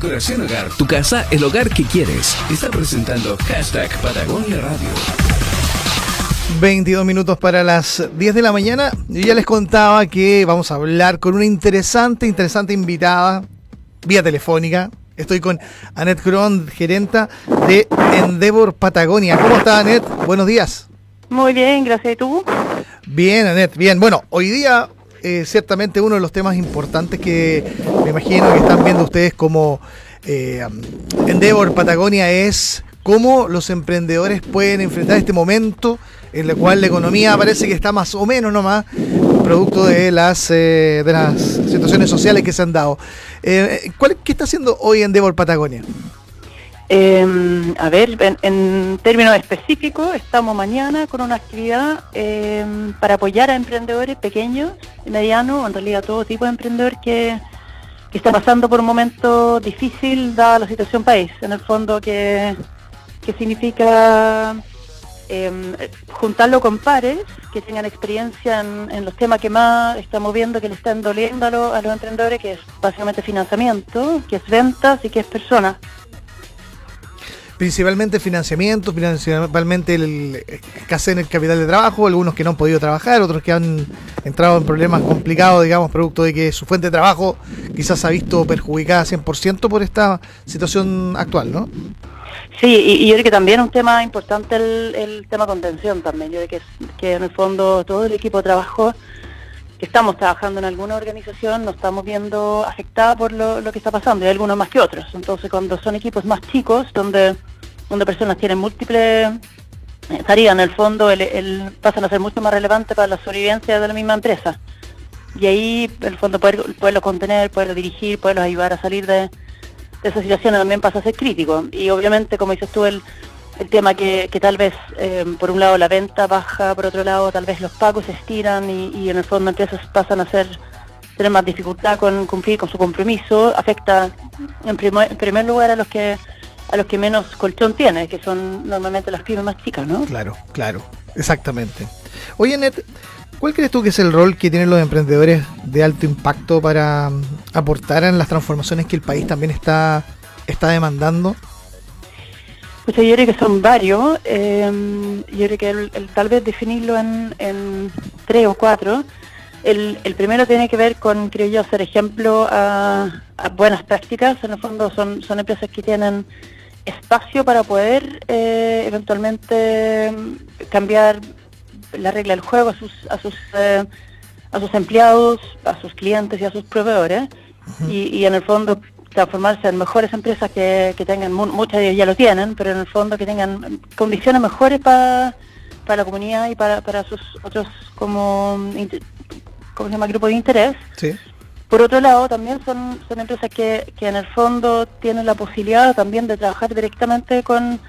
Decoración Hogar, tu casa, el hogar que quieres. Está presentando hashtag Patagonia Radio. 22 minutos para las 10 de la mañana. Yo ya les contaba que vamos a hablar con una interesante, interesante invitada vía telefónica. Estoy con Anet Cron, gerenta de Endeavor Patagonia. ¿Cómo está Anet? Buenos días. Muy bien, gracias. ¿Y tú? Bien, Anet, bien. Bueno, hoy día eh, ciertamente uno de los temas importantes que me imagino que están viendo ustedes como eh, Endeavor Patagonia es cómo los emprendedores pueden enfrentar este momento en el cual la economía parece que está más o menos nomás producto de las eh, de las situaciones sociales que se han dado. Eh, ¿Qué está haciendo hoy Endeavor Patagonia? Eh, a ver, en, términos específicos, estamos mañana con una actividad em, para apoyar a emprendedores pequeños medianos, en realidad todo tipo de emprendedor que, que está pasando por un momento difícil dada la situación país. En el fondo, que, que significa em, juntarlo con pares que tengan experiencia en, los temas que más estamos viendo que le están doliendo a, a los emprendedores, que es básicamente financiamiento, que es ventas y que es personas principalmente financiamiento, principalmente el escasez en el capital de trabajo, algunos que no han podido trabajar, otros que han entrado en problemas complicados, digamos, producto de que su fuente de trabajo quizás ha visto perjudicada 100% por esta situación actual, ¿no? Sí, y, yo creo que también es un tema importante el, tema contención también. Yo creo que, que en el fondo todo el equipo de trabajo que estamos trabajando en alguna organización nos estamos viendo afectada por lo, que está pasando, y algunos más que otros. Entonces, cuando son equipos más chicos, donde, donde personas tienen múltiples tareas, en el fondo el, pasan a ser mucho más relevantes para la sobrevivencia de la misma empresa. Y ahí, en el fondo, poder, poderlos contener, poderlos dirigir, poderlos ayudar a salir de, de esa situación también pasa a ser crítico. Y obviamente, como dices tú, el el tema que, que tal vez eh, por un lado la venta baja, por otro lado tal vez los pagos se estiran y, en el fondo empresas pasan a ser tener más dificultad con cumplir con su compromiso, afecta en primer, lugar a los que a los que menos colchón tiene, que son normalmente las pymes más chicas, ¿no? Claro, claro, exactamente. Oye, Net, ¿cuál crees tú que es el rol que tienen los emprendedores de alto impacto para mm, aportar en las transformaciones que el país también está, está demandando? Pues yo creo que son varios. Eh, yo creo que tal vez definirlo en, tres o cuatro. El, primero tiene que ver con, creo yo, ser ejemplo a, buenas prácticas. En el fondo son, son empresas que tienen espacio para poder eh, eventualmente cambiar la regla del juego a sus, a sus, eh, a sus empleados, a sus clientes y a sus proveedores. y, y en el fondo transformarse en mejores empresas que, tengan, muchas de ellas ya lo tienen, pero en el fondo que tengan condiciones mejores para la comunidad y para, sus otros como, ¿cómo se llama? grupos de interés. Por otro lado, también son, son empresas que, en el fondo tienen la posibilidad también de trabajar directamente con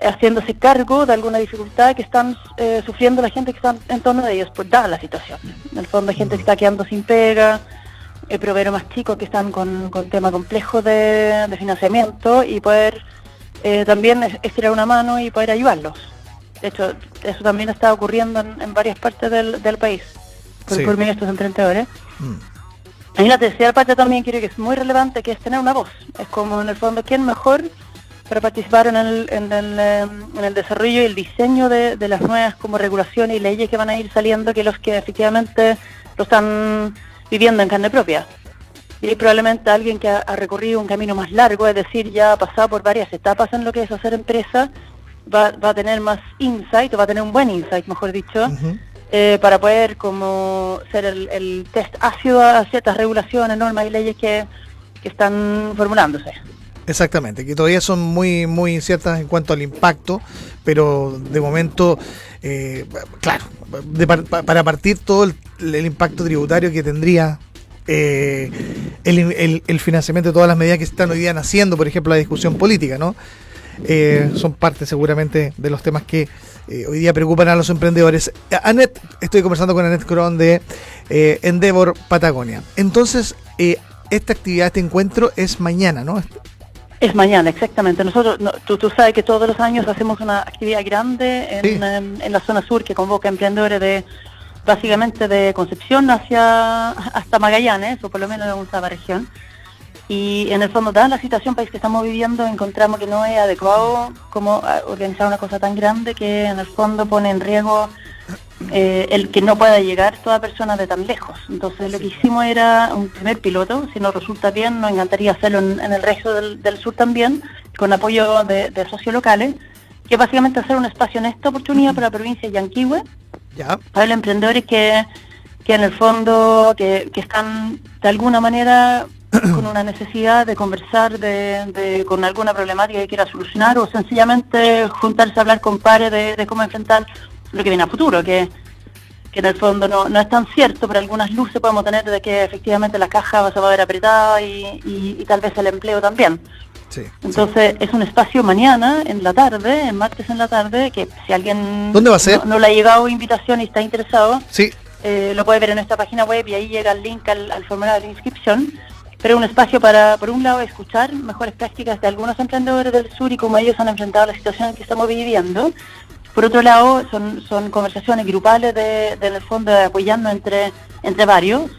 haciéndose cargo de alguna dificultad que están eh, sufriendo la gente que está en torno de ellos, pues dada la situación. En el fondo hay gente que está quedando sin pega, el proveedor más chicos que están con, con tema complejo de, financiamiento y poder eh, también estirar una mano y poder ayudarlos. De hecho, eso también está ocurriendo en, varias partes del, país por, sí. de estos emprendedores. Mm. Y la tercera parte también creo que es muy relevante, que es tener una voz. Es como en el fondo, ¿quién mejor para participar en el, en el, em, en el desarrollo y el diseño de, de, las nuevas como regulaciones y leyes que van a ir saliendo que los que efectivamente lo están viviendo en carne propia. Y probablemente alguien que ha, recorrido un camino más largo, es decir, ya ha pasado por varias etapas en lo que es hacer empresa, va, a tener más insight, o va a tener un buen insight, mejor dicho, eh, para poder como ser el, test ácido a ciertas regulaciones, normas y leyes que, están formulándose. Exactamente, que todavía son muy muy inciertas en cuanto al impacto, pero de momento, eh, claro, para partir todo el impacto tributario que tendría eh, el, financiamiento de todas las medidas que están hoy día naciendo, por ejemplo, la discusión política, ¿no? Eh, son parte seguramente de los temas que eh, hoy día preocupan a los emprendedores. Anet, estoy conversando con Anet Cron de Endeavor Patagonia. Entonces, esta actividad, este encuentro es mañana, ¿no? Es mañana, exactamente. Nosotros, tú, sabes que todos los años hacemos una actividad grande en, en la zona sur que convoca emprendedores de básicamente de Concepción hacia hasta Magallanes, o por lo menos de esa región. y en el fondo, dada la situación país que estamos viviendo, encontramos que no es adecuado como organizar una cosa tan grande que en el fondo pone en riesgo eh, el que no pueda llegar toda persona de tan lejos. Entonces lo que hicimos era un primer piloto, si nos resulta bien, nos encantaría hacerlo en, el resto del, sur también, con apoyo de, socios locales, que básicamente hacer un espacio en esta oportunidad para la provincia de Yanquihue, ya. para los emprendedores que, que en el fondo, que, que están de alguna manera con una necesidad de conversar de, con alguna problemática que quiera solucionar o sencillamente juntarse a hablar con pares de, cómo enfrentar lo que viene a futuro, que, en el fondo no, no, es tan cierto, pero algunas luces podemos tener de que efectivamente la caja se va a ver apretada y, tal vez el empleo también. Entonces es un espacio mañana en la tarde, en martes en la tarde, que si alguien ¿Dónde va a ser? No, le ha llegado invitación y está interesado, sí. Eh, lo puede ver en nuestra página web y ahí llega el link al, al formulario de inscripción pero un espacio para, por un lado, escuchar mejores prácticas de algunos emprendedores del sur y cómo ellos han enfrentado la situación en que estamos viviendo. Por otro lado, son, son conversaciones grupales de, de en el fondo apoyando entre, entre varios,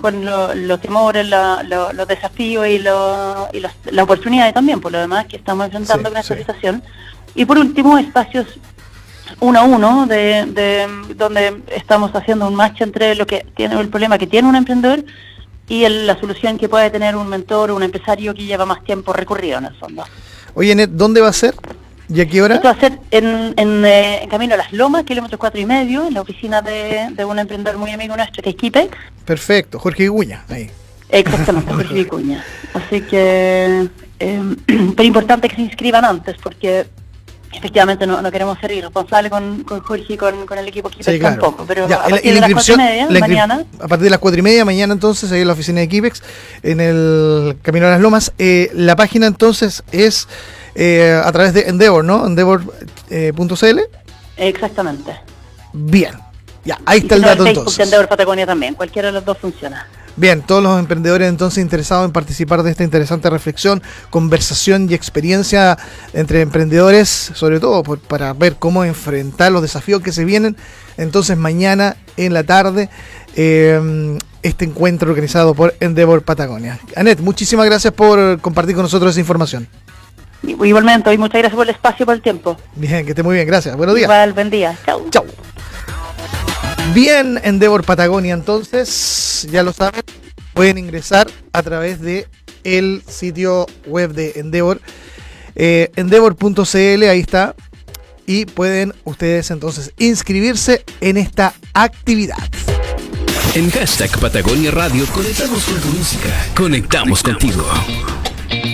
con los temores, los desafíos y, y las oportunidades también, por lo demás, que estamos enfrentando con esta situación. Y por último, espacios uno a uno, de, de, donde estamos haciendo un match entre lo que tiene el problema que tiene un emprendedor y la solución que puede tener un mentor o un empresario que lleva más tiempo recorrido en el fondo. Oye, Net, ¿dónde va a ser? ¿Y a qué hora? Esto va a ser en, en, eh, Camino a las Lomas, kilómetros cuatro y medio, en la oficina de, un emprendedor muy amigo nuestro, que es Kipex. Perfecto, Jorge Iguña, ahí. Exactamente, Jorge Vicuña. Así que, eh, pero importante que se inscriban antes, porque efectivamente no, no queremos ser irresponsables con, con Jorge y con, con el equipo Kipex tampoco, pero a partir de las cuatro y media, mañana... A partir de las cuatro y media mañana entonces, ahí en la oficina de Kipex, en el Camino a las Lomas, eh, la página entonces es eh, a través de Endeavor, ¿no? Endeavor.cl. Eh, Exactamente. Bien, ya, ahí está el dato entonces. Endeavor Patagonia también, cualquiera de los dos funciona. Bien, todos los emprendedores entonces interesados en participar de esta interesante reflexión, conversación y experiencia entre emprendedores, sobre todo para ver cómo enfrentar los desafíos que se vienen. Entonces mañana en la tarde em, este encuentro organizado por Endeavor Patagonia. Anet, muchísimas gracias por compartir con nosotros esa información. Igualmente, y muchas gracias por el espacio y por el tiempo. Bien, que esté muy bien, gracias. Buenos días. Igual, buen día. Chau. Chau. Bien, Endeavor Patagonia, entonces, ya lo saben, pueden ingresar a través de el sitio web de Endeavor, eh, endeavor.cl, ahí está, y pueden ustedes entonces inscribirse en esta actividad. En hashtag Patagonia Radio conectamos con tu música, conectamos contigo.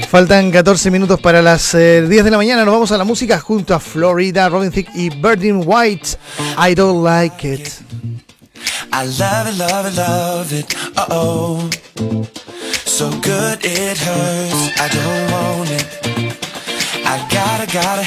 Faltan 14 minutos para las 10 eh, de la mañana. Nos vamos a la música junto a Florida, Robin Thicke y Birdin White. I don't like it. I love it, love it, love it. Uh oh. So good it hurts. I don't want it. I gotta, gotta